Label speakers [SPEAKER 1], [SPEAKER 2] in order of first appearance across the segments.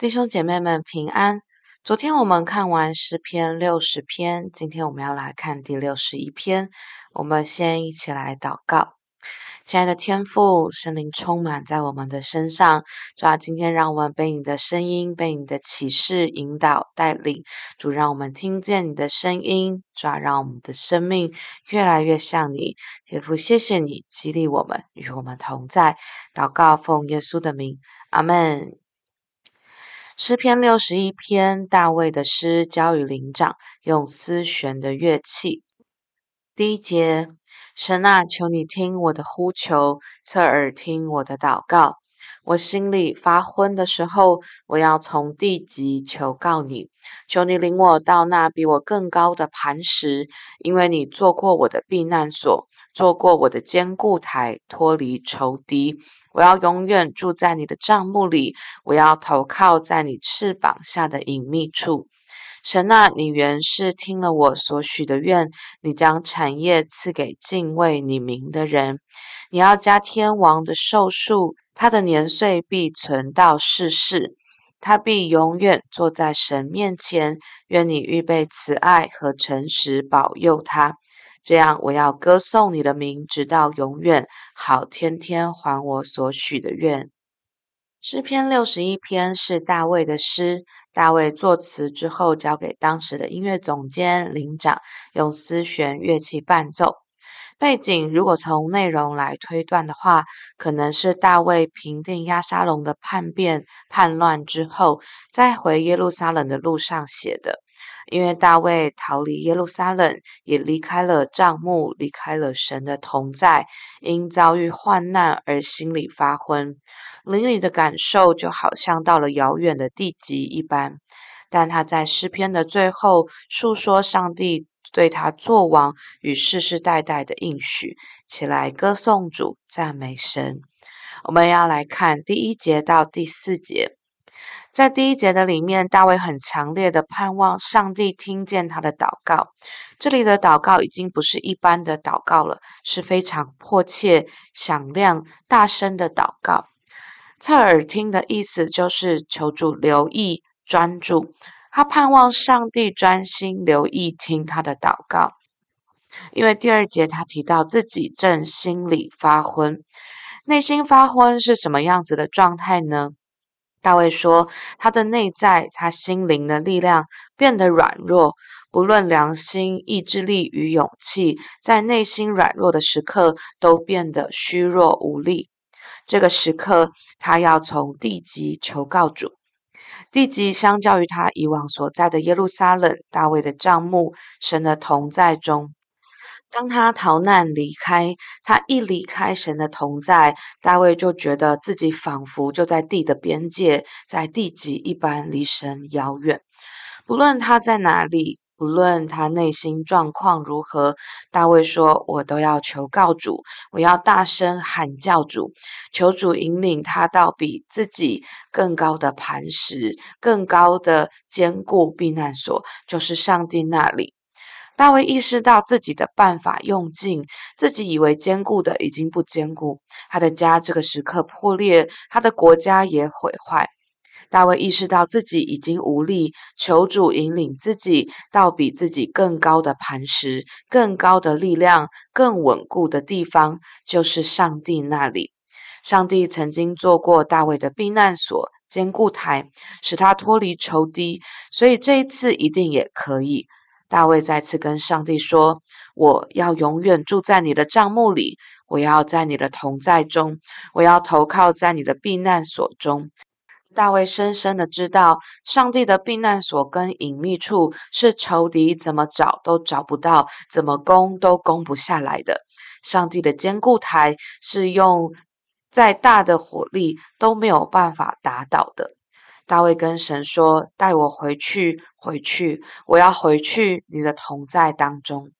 [SPEAKER 1] 弟兄姐妹们平安。昨天我们看完诗篇六十篇，今天我们要来看第六十一篇。我们先一起来祷告。亲爱的天父，圣灵充满在我们的身上，主啊，今天让我们被你的声音、被你的启示引导带领。主，让我们听见你的声音，主啊，让我们的生命越来越像你。天父，谢谢你激励我们，与我们同在。祷告奉耶稣的名，阿门。诗篇六十一篇，大卫的诗，交与灵长，用丝弦的乐器。第一节，神啊，求你听我的呼求，侧耳听我的祷告。我心里发昏的时候，我要从地极求告你，求你领我到那比我更高的磐石，因为你做过我的避难所，做过我的坚固台，脱离仇敌。我要永远住在你的帐幕里，我要投靠在你翅膀下的隐秘处。神啊，你原是听了我所许的愿，你将产业赐给敬畏你名的人。你要加天王的寿数，他的年岁必存到世世，他必永远坐在神面前。愿你预备慈爱和诚实保佑他。这样，我要歌颂你的名，直到永远，好天天还我所许的愿。诗篇六十一篇是大卫的诗，大卫作词之后，交给当时的音乐总监、灵长，用丝弦乐器伴奏。背景如果从内容来推断的话，可能是大卫平定押沙龙的叛变、叛乱之后，在回耶路撒冷的路上写的。因为大卫逃离耶路撒冷，也离开了帐幕，离开了神的同在，因遭遇患难而心里发昏，灵里的感受就好像到了遥远的地极一般。但他在诗篇的最后述说上帝对他作王与世世代代的应许，起来歌颂主，赞美神。我们要来看第一节到第四节。在第一节的里面，大卫很强烈的盼望上帝听见他的祷告。这里的祷告已经不是一般的祷告了，是非常迫切、响亮、大声的祷告。侧耳听的意思就是求主留意、专注。他盼望上帝专心留意听他的祷告，因为第二节他提到自己正心里发昏，内心发昏是什么样子的状态呢？大卫说：“他的内在，他心灵的力量变得软弱，不论良心、意志力与勇气，在内心软弱的时刻都变得虚弱无力。这个时刻，他要从地极求告主。地极相较于他以往所在的耶路撒冷，大卫的帐幕，神的同在中。”当他逃难离开，他一离开神的同在，大卫就觉得自己仿佛就在地的边界，在地极一般离神遥远。不论他在哪里，不论他内心状况如何，大卫说：“我都要求告主，我要大声喊叫主，求主引领他到比自己更高的磐石、更高的坚固避难所，就是上帝那里。”大卫意识到自己的办法用尽，自己以为坚固的已经不坚固，他的家这个时刻破裂，他的国家也毁坏。大卫意识到自己已经无力，求主引领自己到比自己更高的磐石、更高的力量、更稳固的地方，就是上帝那里。上帝曾经做过大卫的避难所、坚固台，使他脱离仇敌，所以这一次一定也可以。大卫再次跟上帝说：“我要永远住在你的帐幕里，我要在你的同在中，我要投靠在你的避难所中。”大卫深深的知道，上帝的避难所跟隐秘处是仇敌怎么找都找不到，怎么攻都攻不下来的。上帝的坚固台是用再大的火力都没有办法打倒的。大卫跟神说：“带我回去，回去，我要回去你的同在当中。”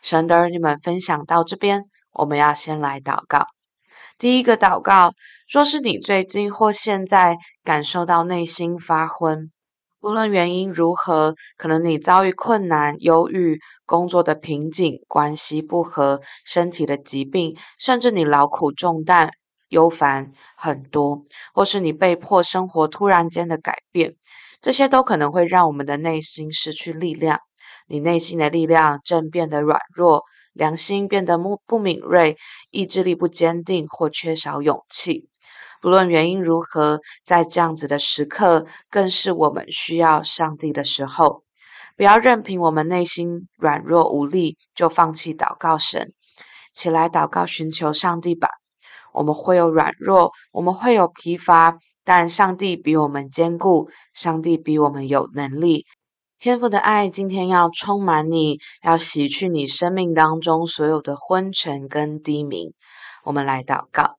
[SPEAKER 1] 神的儿女们分享到这边，我们要先来祷告。第一个祷告：若是你最近或现在感受到内心发昏，无论原因如何，可能你遭遇困难、忧郁、工作的瓶颈、关系不和、身体的疾病，甚至你劳苦重担。忧烦很多，或是你被迫生活突然间的改变，这些都可能会让我们的内心失去力量。你内心的力量正变得软弱，良心变得不不敏锐，意志力不坚定或缺少勇气。不论原因如何，在这样子的时刻，更是我们需要上帝的时候。不要任凭我们内心软弱无力，就放弃祷告神。起来祷告，寻求上帝吧。我们会有软弱，我们会有疲乏，但上帝比我们坚固，上帝比我们有能力。天赋的爱今天要充满你，要洗去你生命当中所有的昏沉跟低迷。我们来祷告，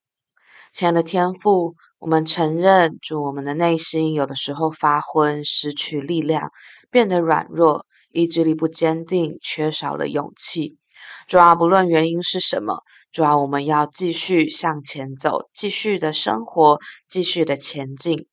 [SPEAKER 1] 亲爱的天赋，我们承认，主我们的内心有的时候发昏，失去力量，变得软弱，意志力不坚定，缺少了勇气。主要，不论原因是什么，主要，我们要继续向前走，继续的生活，继续的前进。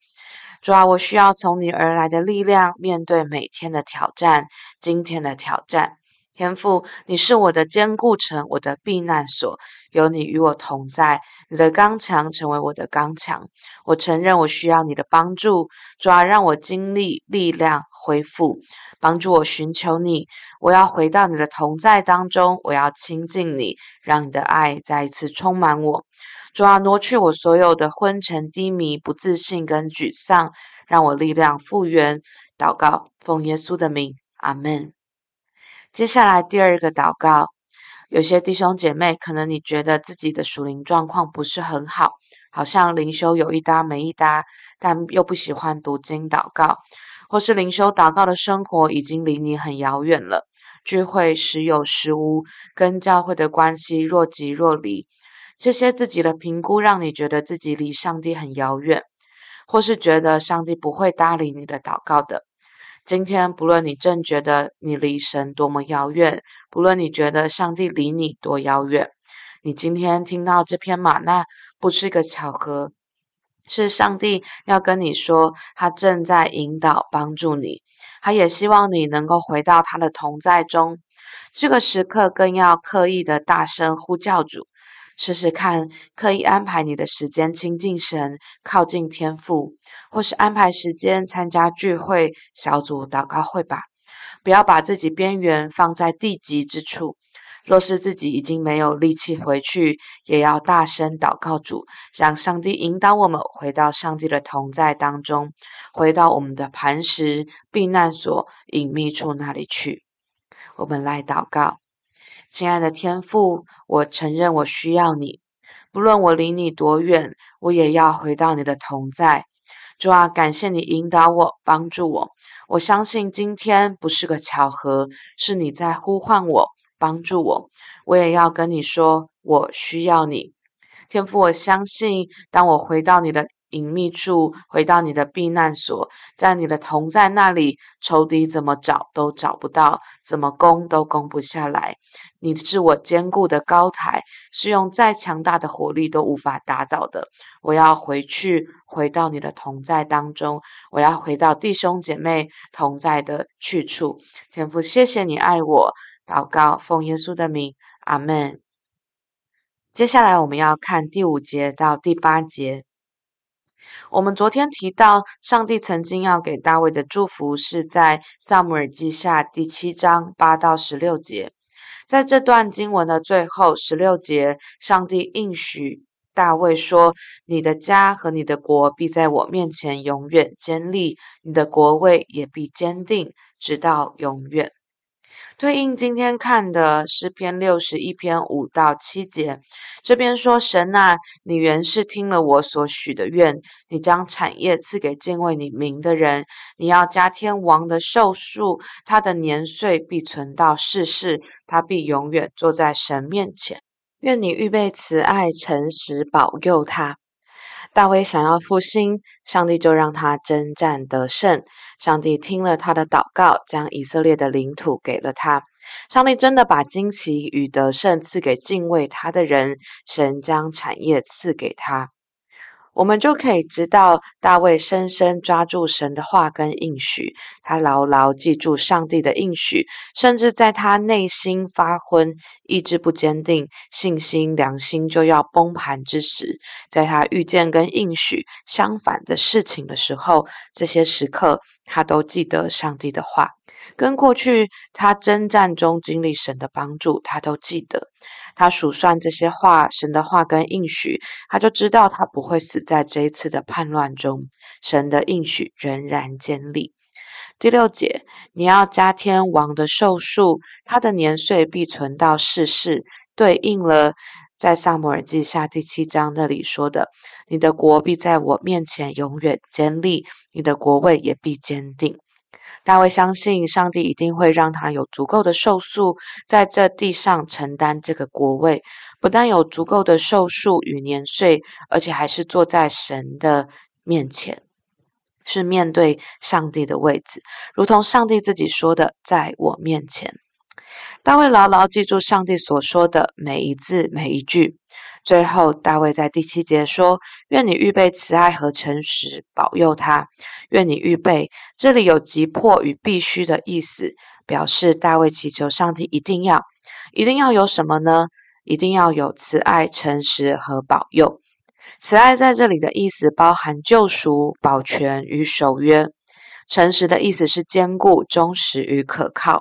[SPEAKER 1] 主要，我需要从你而来的力量，面对每天的挑战，今天的挑战。天父，你是我的坚固城，我的避难所，有你与我同在，你的刚强成为我的刚强。我承认我需要你的帮助，主啊，让我经历力量恢复，帮助我寻求你。我要回到你的同在当中，我要亲近你，让你的爱再一次充满我。主啊，挪去我所有的昏沉、低迷、不自信跟沮丧，让我力量复原。祷告，奉耶稣的名，阿门。接下来第二个祷告，有些弟兄姐妹，可能你觉得自己的属灵状况不是很好，好像灵修有一搭没一搭，但又不喜欢读经祷告，或是灵修祷告的生活已经离你很遥远了，聚会时有时无，跟教会的关系若即若离。这些自己的评估，让你觉得自己离上帝很遥远，或是觉得上帝不会搭理你的祷告的。今天，不论你正觉得你离神多么遥远，不论你觉得上帝离你多遥远，你今天听到这篇吗哪，不是个巧合，是上帝要跟你说，他正在引导帮助你，他也希望你能够回到他的同在中。这个时刻，更要刻意的大声呼叫主。试试看，刻意安排你的时间亲近神，靠近天父，或是安排时间参加聚会、小组祷告会吧。不要把自己边缘放在地极之处。若是自己已经没有力气回去，也要大声祷告主，让上帝引导我们回到上帝的同在当中，回到我们的磐石、避难所、隐秘处那里去。我们来祷告。亲爱的天父，我承认我需要你，不论我离你多远，我也要回到你的同在。主啊，感谢你引导我，帮助我。我相信今天不是个巧合，是你在呼唤我，帮助我。我也要跟你说，我需要你。天父，我相信当我回到你的。隐秘处，回到你的避难所，在你的同在那里，仇敌怎么找都找不到，怎么攻都攻不下来。你是我坚固的高台，是用再强大的火力都无法打倒的。我要回去，回到你的同在当中，我要回到弟兄姐妹同在的去处。天父，谢谢你爱我。祷告，奉耶稣的名，阿门。接下来我们要看第五节到第八节。我们昨天提到，上帝曾经要给大卫的祝福是在撒母耳记下第七章八到十六节。在这段经文的最后十六节，上帝应许大卫说：“你的家和你的国必在我面前永远坚立，你的国位也必坚定，直到永远。”对应今天看的诗篇六十一篇五到七节，这边说：“神啊，你原是听了我所许的愿，你将产业赐给敬畏你名的人，你要加天王的寿数，他的年岁必存到世世，他必永远坐在神面前。愿你预备慈爱诚实保佑他。”大卫想要复兴，上帝就让他征战得胜。上帝听了他的祷告，将以色列的领土给了他。上帝真的把惊奇与得胜赐给敬畏他的人，神将产业赐给他。我们就可以知道，大卫深深抓住神的话跟应许，他牢牢记住上帝的应许，甚至在他内心发昏、意志不坚定、信心良心就要崩盘之时，在他遇见跟应许相反的事情的时候，这些时刻他都记得上帝的话，跟过去他征战中经历神的帮助，他都记得。他数算这些话，神的话跟应许，他就知道他不会死在这一次的叛乱中。神的应许仍然坚立。第六节，你要加天王的寿数，他的年岁必存到世世，对应了在撒母耳记下第七章那里说的：你的国必在我面前永远坚立，你的国位也必坚定。大卫相信上帝一定会让他有足够的寿数，在这地上承担这个国位。不但有足够的寿数与年岁，而且还是坐在神的面前，是面对上帝的位置，如同上帝自己说的：“在我面前。”大卫牢牢记住上帝所说的每一字每一句。最后，大卫在第七节说：“愿你预备慈爱和诚实，保佑他。愿你预备。”这里有急迫与必须的意思，表示大卫祈求上帝一定要，一定要有什么呢？一定要有慈爱、诚实和保佑。慈爱在这里的意思包含救赎、保全与守约；诚实的意思是坚固、忠实与可靠；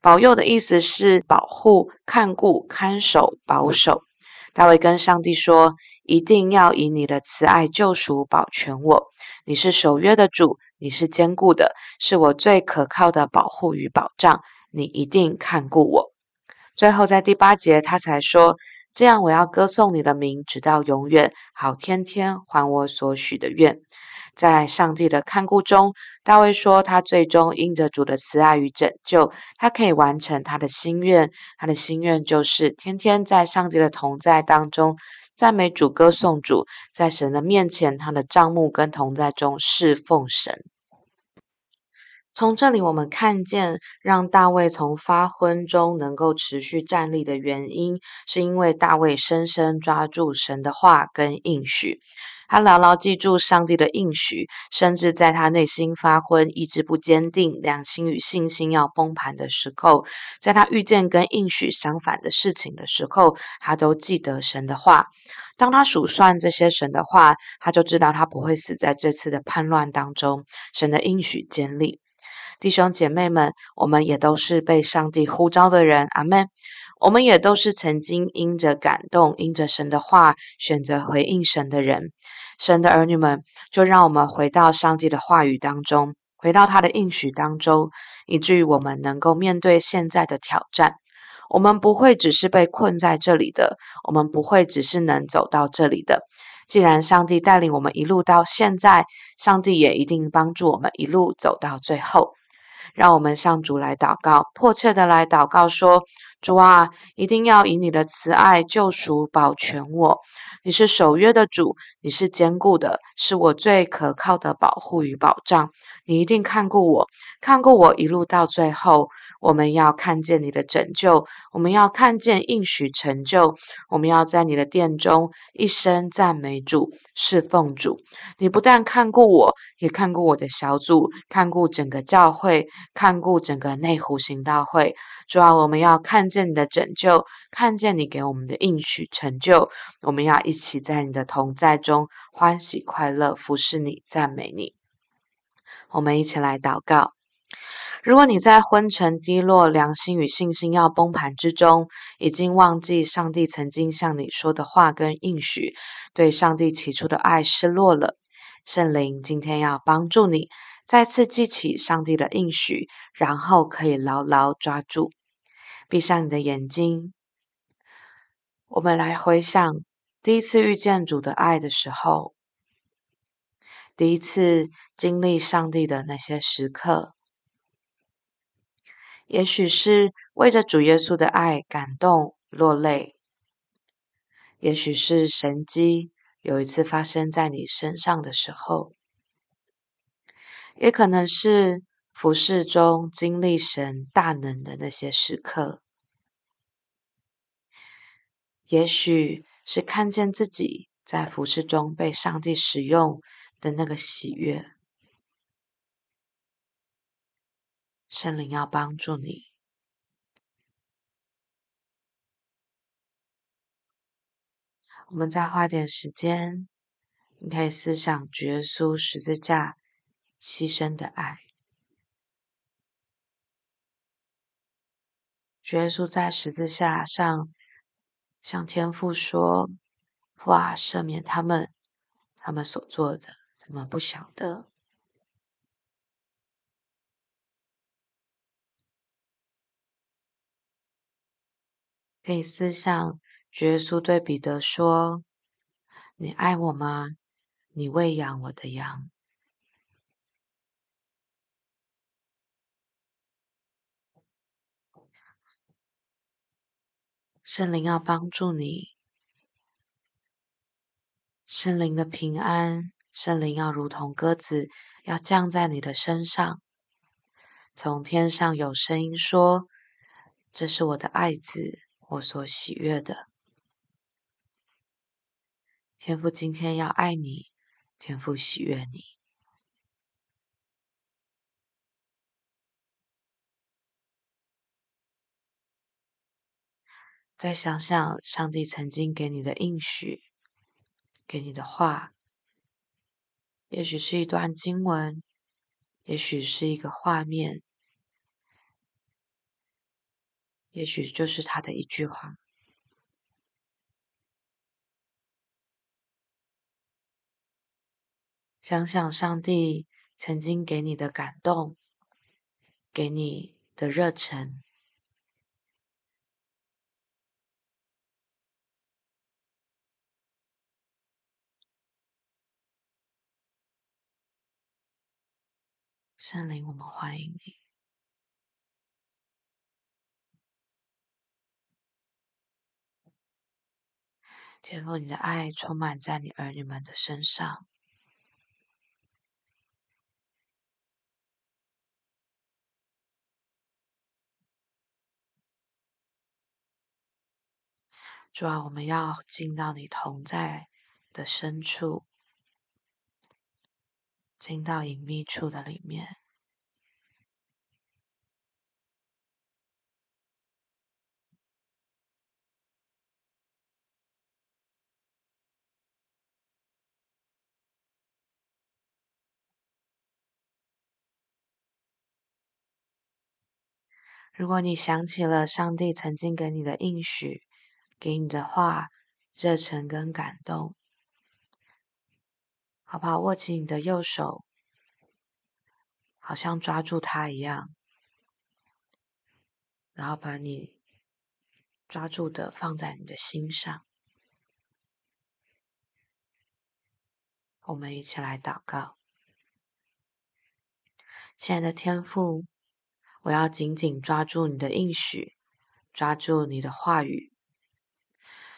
[SPEAKER 1] 保佑的意思是保护、看顾、看守、保守。大卫跟上帝说：“一定要以你的慈爱救赎保全我。你是守约的主，你是坚固的，是我最可靠的保护与保障。你一定看顾我。”最后在第八节，他才说：“这样我要歌颂你的名，直到永远，好天天还我所许的愿。”在上帝的看顾中，大卫说：“他最终因着主的慈爱与拯救，他可以完成他的心愿。他的心愿就是天天在上帝的同在当中赞美主、歌颂主，在神的面前，他的帐幕跟同在中侍奉神。”从这里我们看见，让大卫从发昏中能够持续站立的原因，是因为大卫深深抓住神的话跟应许。他牢牢记住上帝的应许，甚至在他内心发昏、意志不坚定、良心与信心要崩盘的时候，在他遇见跟应许相反的事情的时候，他都记得神的话。当他数算这些神的话，他就知道他不会死在这次的叛乱当中。神的应许坚立。弟兄姐妹们，我们也都是被上帝呼召的人，阿门。我们也都是曾经因着感动、因着神的话，选择回应神的人。神的儿女们，就让我们回到上帝的话语当中，回到他的应许当中，以至于我们能够面对现在的挑战。我们不会只是被困在这里的，我们不会只是能走到这里的。既然上帝带领我们一路到现在，上帝也一定帮助我们一路走到最后。让我们向主来祷告，迫切的来祷告说：主啊，一定要以你的慈爱救赎保全我。你是守约的主，你是坚固的，是我最可靠的保护与保障。你一定看顾我，看顾我一路到最后。我们要看见你的拯救，我们要看见应许成就。我们要在你的殿中一生赞美主，侍奉主。你不但看顾我，也看顾我的小组，看顾整个教会，看顾整个内湖行道会。主啊，我们要看见你的拯救，看见你给我们的应许成就。我们要一起在你的同在中欢喜快乐，服侍你，赞美你。我们一起来祷告。如果你在昏沉、低落、良心与信心要崩盘之中，已经忘记上帝曾经向你说的话跟应许，对上帝起初的爱失落了，圣灵今天要帮助你再次记起上帝的应许，然后可以牢牢抓住。闭上你的眼睛，我们来回想第一次遇见主的爱的时候，第一次经历上帝的那些时刻。也许是为着主耶稣的爱感动落泪，也许是神迹有一次发生在你身上的时候，也可能是服侍中经历神大能的那些时刻，也许是看见自己在服事中被上帝使用的那个喜悦。圣灵要帮助你。我们再花点时间，你可以思想主耶稣十字架牺牲的爱。主耶稣在十字架上向天父说：“父啊，赦免他们，他们所做的，他们不晓得。”可以思想，主耶稣对彼得说：“你爱我吗？你喂养我的羊。”圣灵要帮助你，圣灵的平安，圣灵要如同鸽子，要降在你的身上。从天上有声音说：“这是我的爱子。”我所喜悦的，天父今天要爱你，天父喜悦你。再想想上帝曾经给你的应许，给你的话，也许是一段经文，也许是一个画面。也许就是他的一句话。想想上帝曾经给你的感动，给你的热忱。圣灵，我们欢迎你。天父，你的爱充满在你儿女们的身上。主啊，我们要进到你同在的深处，进到隐秘处的里面。如果你想起了上帝曾经给你的应许，给你的话，热忱跟感动，好不好？握紧你的右手，好像抓住它一样，然后把你抓住的放在你的心上。我们一起来祷告，亲爱的天父。我要紧紧抓住你的应许，抓住你的话语，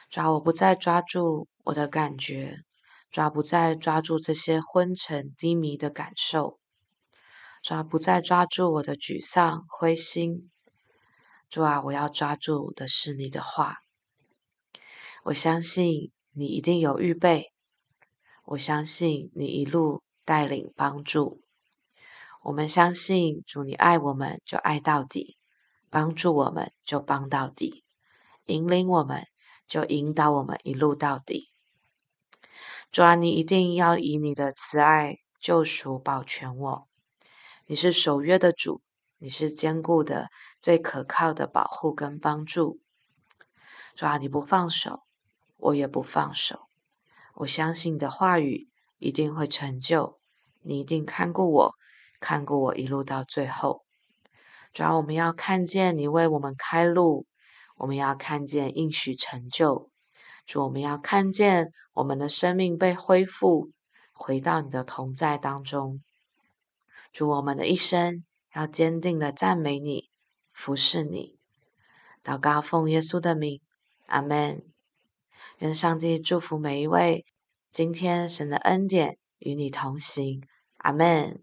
[SPEAKER 1] 抓我不再抓住我的感觉，抓不再抓住这些昏沉低迷的感受，抓不再抓住我的沮丧灰心。主啊，我要抓住的是你的话。我相信你一定有预备，我相信你一路带领帮助。我们相信主，你爱我们就爱到底，帮助我们就帮到底，引领我们就引导我们一路到底。主啊，你一定要以你的慈爱救赎保全我。你是守约的主，你是坚固的、最可靠的保护跟帮助。主啊，你不放手，我也不放手。我相信的话语一定会成就，你一定看顾我。看过我一路到最后，主要我们要看见你为我们开路，我们要看见应许成就，主，我们要看见我们的生命被恢复，回到你的同在当中。主，我们的一生要坚定的赞美你，服侍你。祷告奉耶稣的名，阿门。愿上帝祝福每一位，今天神的恩典与你同行，阿门。